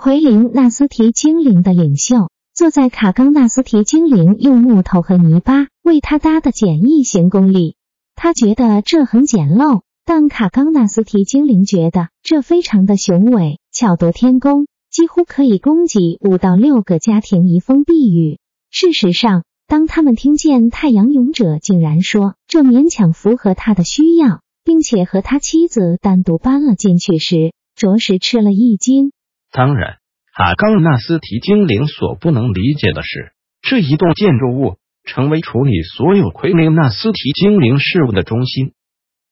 奎林纳斯提精灵的领袖，坐在卡冈纳斯提精灵用木头和泥巴为他搭的简易行宫里。他觉得这很简陋，但卡冈纳斯提精灵觉得这非常的雄伟，巧夺天工，几乎可以供给五到六个家庭移风避雨。事实上，当他们听见太阳勇者竟然说这勉强符合他的需要，并且和他妻子单独搬了进去时，着实吃了一惊。当然，卡冈纳斯提精灵所不能理解的是，这一栋建筑物成为处理所有奎林纳斯提精灵事务的中心。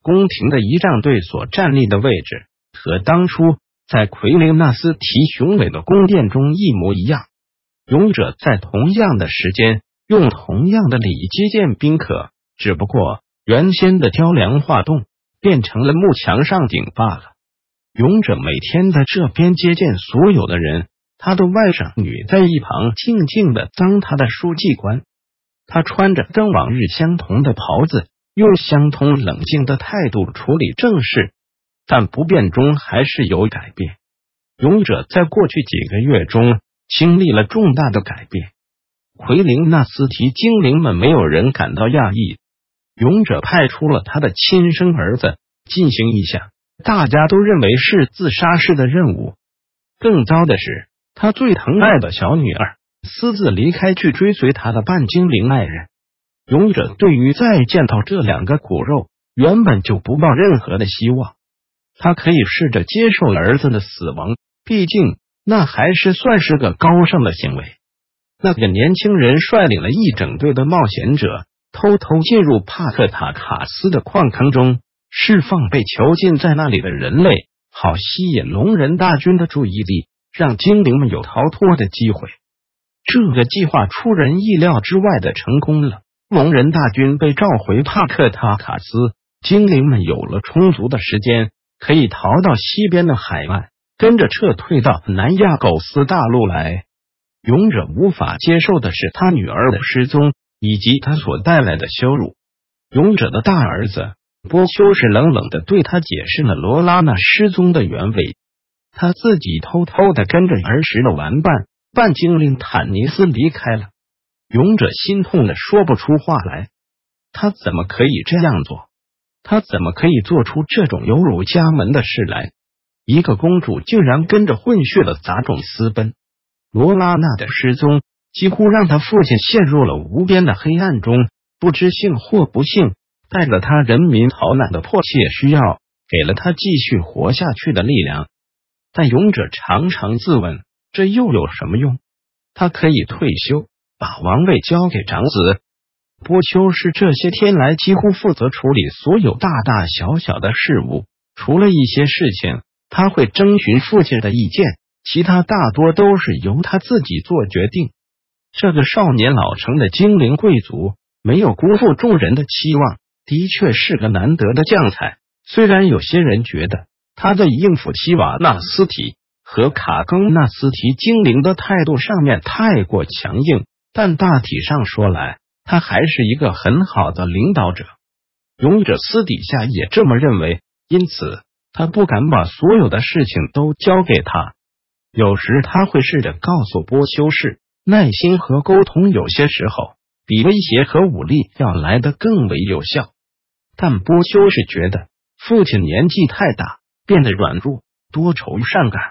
宫廷的仪仗队所站立的位置和当初在奎林纳斯提雄伟的宫殿中一模一样。勇者在同样的时间用同样的礼接见宾客，只不过原先的雕梁画栋变成了木墙上顶罢了。勇者每天在这边接见所有的人，他的外甥女在一旁静静的当他的书记官。他穿着跟往日相同的袍子，用相同冷静的态度处理政事，但不变中还是有改变。勇者在过去几个月中经历了重大的改变。奎林纳斯提精灵们没有人感到讶异。勇者派出了他的亲生儿子进行一项。大家都认为是自杀式的任务。更糟的是，他最疼爱的小女儿私自离开，去追随他的半精灵爱人。勇者对于再见到这两个骨肉，原本就不抱任何的希望。他可以试着接受儿子的死亡，毕竟那还是算是个高尚的行为。那个年轻人率领了一整队的冒险者，偷偷进入帕克塔卡斯的矿坑中。释放被囚禁在那里的人类，好吸引龙人大军的注意力，让精灵们有逃脱的机会。这个计划出人意料之外的成功了。龙人大军被召回帕克塔卡斯，精灵们有了充足的时间，可以逃到西边的海岸，跟着撤退到南亚狗斯大陆来。勇者无法接受的是他女儿的失踪，以及他所带来的羞辱。勇者的大儿子。波修士冷冷的对他解释了罗拉娜失踪的原委。他自己偷偷的跟着儿时的玩伴半精灵坦尼斯离开了。勇者心痛的说不出话来。他怎么可以这样做？他怎么可以做出这种有辱家门的事来？一个公主竟然跟着混血的杂种私奔。罗拉娜的失踪几乎让他父亲陷入了无边的黑暗中，不知幸或不幸。带着他人民逃难的迫切需要，给了他继续活下去的力量。但勇者常常自问：这又有什么用？他可以退休，把王位交给长子波丘。是这些天来几乎负责处理所有大大小小的事务，除了一些事情他会征询父亲的意见，其他大多都是由他自己做决定。这个少年老成的精灵贵族没有辜负众人的期望。的确是个难得的将才，虽然有些人觉得他在应付希瓦纳斯提和卡更纳斯提精灵的态度上面太过强硬，但大体上说来，他还是一个很好的领导者。勇者私底下也这么认为，因此他不敢把所有的事情都交给他。有时他会试着告诉波修士，耐心和沟通有些时候比威胁和武力要来得更为有效。但波修是觉得父亲年纪太大，变得软弱、多愁善感。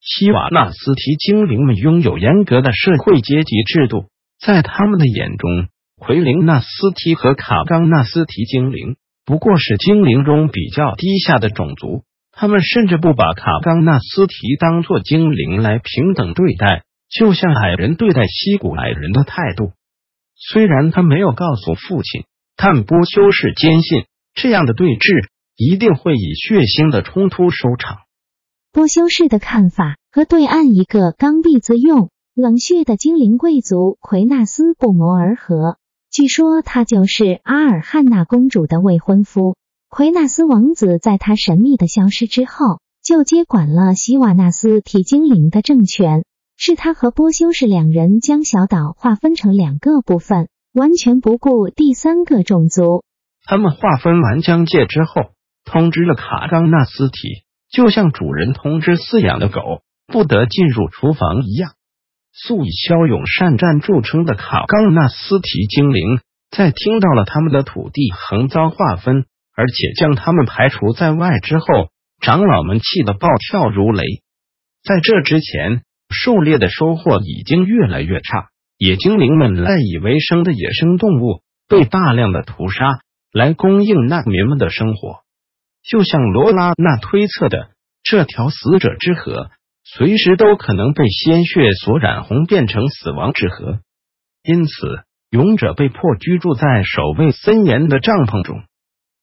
希瓦纳斯提精灵们拥有严格的社会阶级制度，在他们的眼中，奎林纳斯提和卡冈纳斯提精灵不过是精灵中比较低下的种族。他们甚至不把卡冈纳斯提当作精灵来平等对待，就像矮人对待西古矮人的态度。虽然他没有告诉父亲。但波修士坚信，这样的对峙一定会以血腥的冲突收场。波修士的看法和对岸一个刚愎自用、冷血的精灵贵族奎纳斯不谋而合。据说他就是阿尔汉娜公主的未婚夫。奎纳斯王子在他神秘的消失之后，就接管了希瓦纳斯提精灵的政权。是他和波修士两人将小岛划分成两个部分，完全不顾第三个种族。他们划分完疆界之后，通知了卡冈纳斯提，就像主人通知饲养的狗不得进入厨房一样。素以骁勇善战著称的卡冈纳斯提精灵，在听到了他们的土地横遭划分，而且将他们排除在外之后，长老们气得暴跳如雷。在这之前。狩猎的收获已经越来越差，野精灵们赖以为生的野生动物被大量的屠杀，来供应难民们的生活。就像罗拉那推测的，这条死者之河随时都可能被鲜血所染红，变成死亡之河。因此，勇者被迫居住在守卫森严的帐篷中。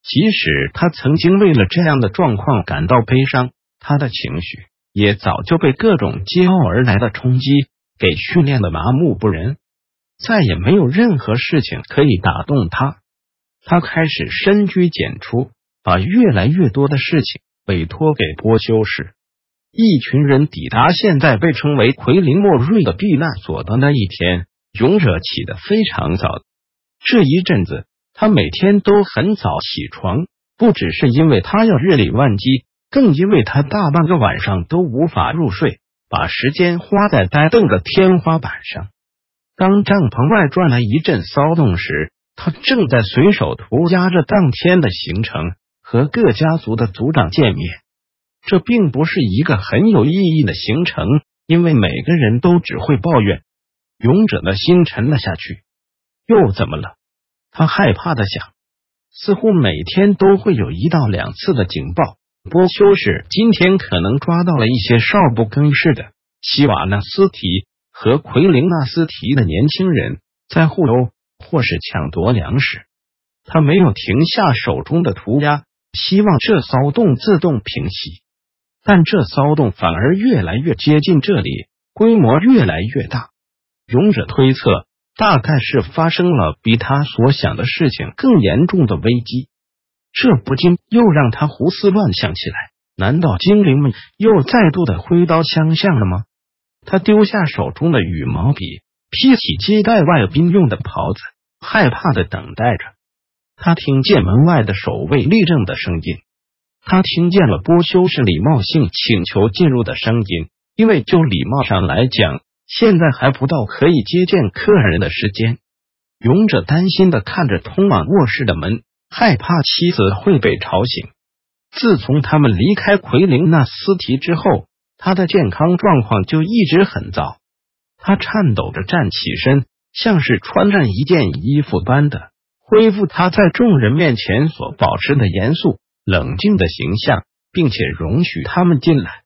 即使他曾经为了这样的状况感到悲伤，他的情绪。也早就被各种接踵而来的冲击给训练的麻木不仁，再也没有任何事情可以打动他。他开始深居简出，把越来越多的事情委托给波修士。一群人抵达现在被称为奎林莫瑞的避难所的那一天，勇者起得非常早。这一阵子，他每天都很早起床，不只是因为他要日理万机。更因为他大半个晚上都无法入睡，把时间花在呆瞪的天花板上。当帐篷外传来一阵骚动时，他正在随手涂鸦着当天的行程，和各家族的族长见面。这并不是一个很有意义的行程，因为每个人都只会抱怨。勇者的心沉了下去。又怎么了？他害怕的想。似乎每天都会有一到两次的警报。波修士今天可能抓到了一些少不更事的希瓦纳斯提和奎林纳斯提的年轻人在互殴或是抢夺粮食。他没有停下手中的涂鸦，希望这骚动自动平息。但这骚动反而越来越接近这里，规模越来越大。勇者推测，大概是发生了比他所想的事情更严重的危机。这不禁又让他胡思乱想起来。难道精灵们又再度的挥刀相向了吗？他丢下手中的羽毛笔，披起接待外宾用的袍子，害怕的等待着。他听见门外的守卫立正的声音，他听见了波修士礼貌性请求进入的声音。因为就礼貌上来讲，现在还不到可以接见客人的时间。勇者担心的看着通往卧室的门。害怕妻子会被吵醒。自从他们离开奎林纳斯提之后，他的健康状况就一直很糟。他颤抖着站起身，像是穿上一件衣服般的恢复他在众人面前所保持的严肃冷静的形象，并且容许他们进来。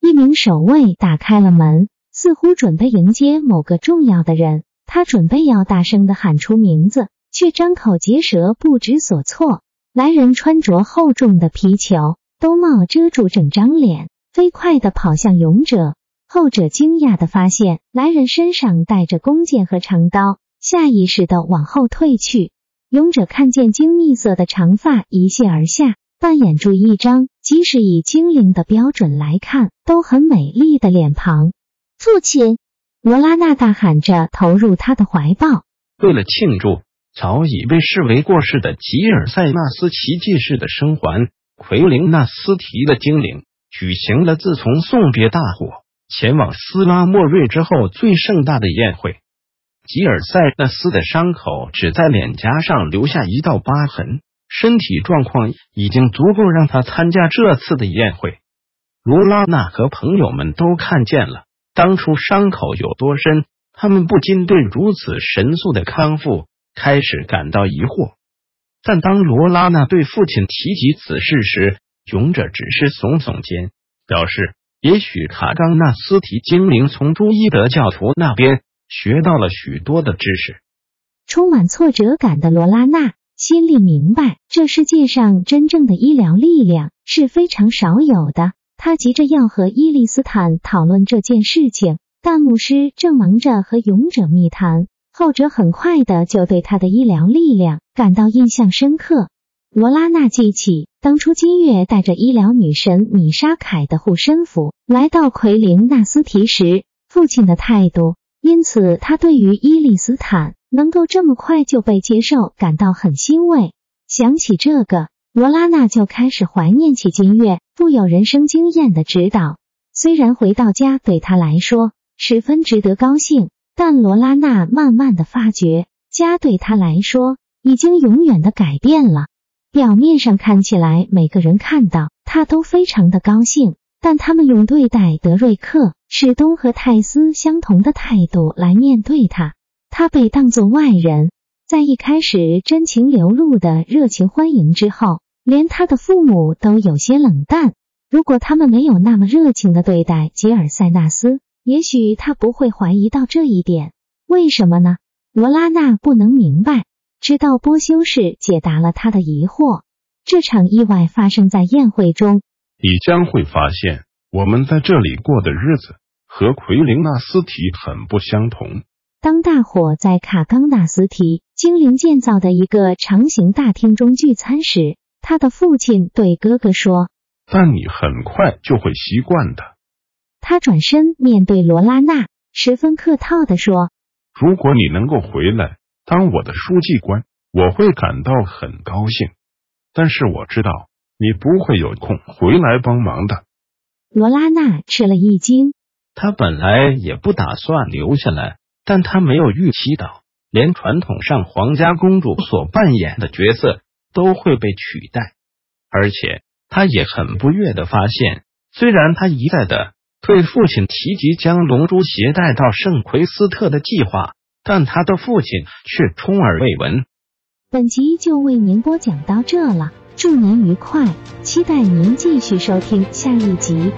一名守卫打开了门，似乎准备迎接某个重要的人。他准备要大声的喊出名字。却张口结舌，不知所措。来人穿着厚重的皮裘，兜帽遮住整张脸，飞快的跑向勇者。后者惊讶的发现，来人身上带着弓箭和长刀，下意识的往后退去。勇者看见金蜜色的长发一泻而下，扮演出一张即使以精灵的标准来看都很美丽的脸庞。父亲，罗拉娜大喊着投入他的怀抱。为了庆祝。早已被视为过世的吉尔塞纳斯奇迹式的生还，奎林纳斯提的精灵举行了自从送别大火前往斯拉莫瑞之后最盛大的宴会。吉尔塞纳斯的伤口只在脸颊上留下一道疤痕，身体状况已经足够让他参加这次的宴会。罗拉娜和朋友们都看见了当初伤口有多深，他们不禁对如此神速的康复。开始感到疑惑，但当罗拉娜对父亲提及此事时，勇者只是耸耸肩，表示也许卡冈纳斯提精灵从朱伊德教徒那边学到了许多的知识。充满挫折感的罗拉娜心里明白，这世界上真正的医疗力量是非常少有的。他急着要和伊利斯坦讨论这件事情，但牧师正忙着和勇者密谈。后者很快的就对他的医疗力量感到印象深刻。罗拉娜记起当初金月带着医疗女神米沙凯的护身符来到奎林纳斯提时，父亲的态度，因此他对于伊利斯坦能够这么快就被接受感到很欣慰。想起这个，罗拉娜就开始怀念起金月富有人生经验的指导。虽然回到家对他来说十分值得高兴。但罗拉娜慢慢的发觉，家对他来说已经永远的改变了。表面上看起来，每个人看到他都非常的高兴，但他们用对待德瑞克、史东和泰斯相同的态度来面对他。他被当作外人，在一开始真情流露的热情欢迎之后，连他的父母都有些冷淡。如果他们没有那么热情的对待吉尔塞纳斯。也许他不会怀疑到这一点，为什么呢？罗拉娜不能明白。直到波修士解答了他的疑惑。这场意外发生在宴会中，你将会发现我们在这里过的日子和奎林纳斯提很不相同。当大伙在卡冈纳斯提精灵建造的一个长形大厅中聚餐时，他的父亲对哥哥说：“但你很快就会习惯的。”他转身面对罗拉娜，十分客套的说：“如果你能够回来当我的书记官，我会感到很高兴。但是我知道你不会有空回来帮忙的。”罗拉娜吃了一惊，她本来也不打算留下来，但她没有预期到，连传统上皇家公主所扮演的角色都会被取代，而且她也很不悦的发现，虽然她一再的。对父亲提及将龙珠携带到圣奎斯特的计划，但他的父亲却充耳未闻。本集就为您播讲到这了，祝您愉快，期待您继续收听下一集。